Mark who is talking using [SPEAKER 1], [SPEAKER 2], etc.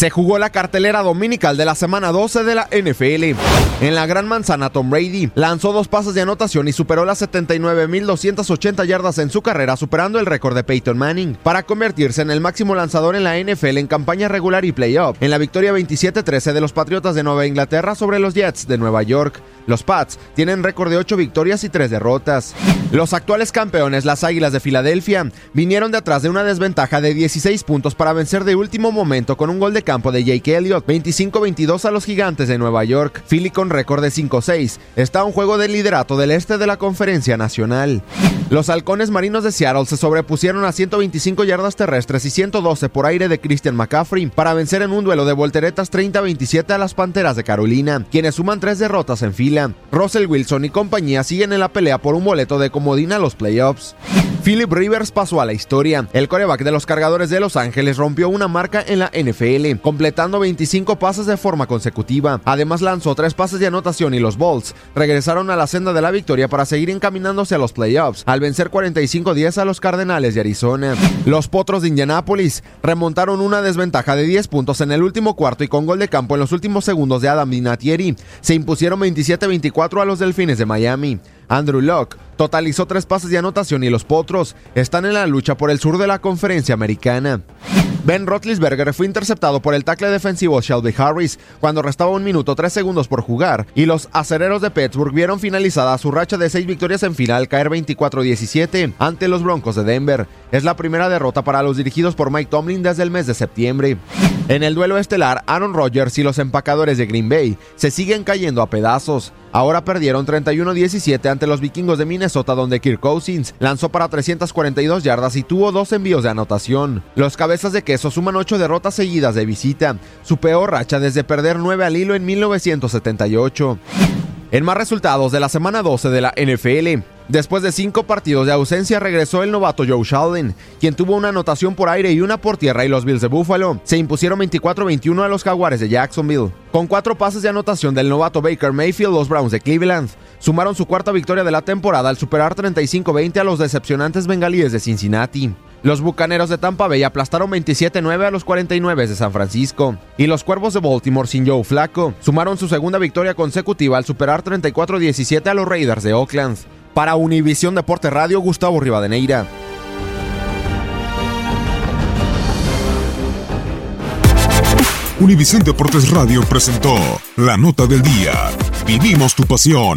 [SPEAKER 1] Se jugó la cartelera dominical de la semana 12 de la NFL. En la Gran Manzana, Tom Brady lanzó dos pases de anotación y superó las 79.280 yardas en su carrera, superando el récord de Peyton Manning, para convertirse en el máximo lanzador en la NFL en campaña regular y playoff, en la victoria 27-13 de los Patriotas de Nueva Inglaterra sobre los Jets de Nueva York. Los Pats tienen récord de 8 victorias y 3 derrotas. Los actuales campeones, las Águilas de Filadelfia, vinieron de atrás de una desventaja de 16 puntos para vencer de último momento con un gol de campo de Jake Elliott, 25-22 a los Gigantes de Nueva York. Philly con récord de 5-6 está a un juego de liderato del este de la Conferencia Nacional. Los halcones marinos de Seattle se sobrepusieron a 125 yardas terrestres y 112 por aire de Christian McCaffrey para vencer en un duelo de volteretas 30-27 a las Panteras de Carolina, quienes suman tres derrotas en fila. Russell Wilson y compañía siguen en la pelea por un boleto de comodín a los playoffs. Philip Rivers pasó a la historia. El coreback de los cargadores de Los Ángeles rompió una marca en la NFL, completando 25 pases de forma consecutiva. Además lanzó tres pases de anotación y los Bolts regresaron a la senda de la victoria para seguir encaminándose a los playoffs, al vencer 45-10 a los Cardenales de Arizona. Los Potros de Indianápolis remontaron una desventaja de 10 puntos en el último cuarto y con gol de campo en los últimos segundos de Adam Vinatieri se impusieron 27-24 a los Delfines de Miami. Andrew Locke totalizó tres pases de anotación y los Potros están en la lucha por el sur de la conferencia americana. Ben Roethlisberger fue interceptado por el tackle defensivo Shelby Harris cuando restaba un minuto tres segundos por jugar y los acereros de Pittsburgh vieron finalizada su racha de seis victorias en final caer 24-17 ante los Broncos de Denver. Es la primera derrota para los dirigidos por Mike Tomlin desde el mes de septiembre. En el duelo estelar, Aaron Rodgers y los empacadores de Green Bay se siguen cayendo a pedazos. Ahora perdieron 31-17 ante los vikingos de Minnesota donde Kirk Cousins lanzó para 342 yardas y tuvo dos envíos de anotación. Los cabezas de queso suman 8 derrotas seguidas de visita, su peor racha desde perder 9 al hilo en 1978. En más resultados de la semana 12 de la NFL, Después de cinco partidos de ausencia regresó el novato Joe Sheldon, quien tuvo una anotación por aire y una por tierra y los Bills de Buffalo se impusieron 24-21 a los Jaguares de Jacksonville. Con cuatro pases de anotación del novato Baker Mayfield, los Browns de Cleveland sumaron su cuarta victoria de la temporada al superar 35-20 a los decepcionantes bengalíes de Cincinnati. Los Bucaneros de Tampa Bay aplastaron 27-9 a los 49 de San Francisco. Y los Cuervos de Baltimore sin Joe Flaco sumaron su segunda victoria consecutiva al superar 34-17 a los Raiders de Oakland. Para Univisión Deporte Radio, Gustavo Rivadeneira.
[SPEAKER 2] Univisión Deportes Radio presentó la nota del día. Vivimos tu pasión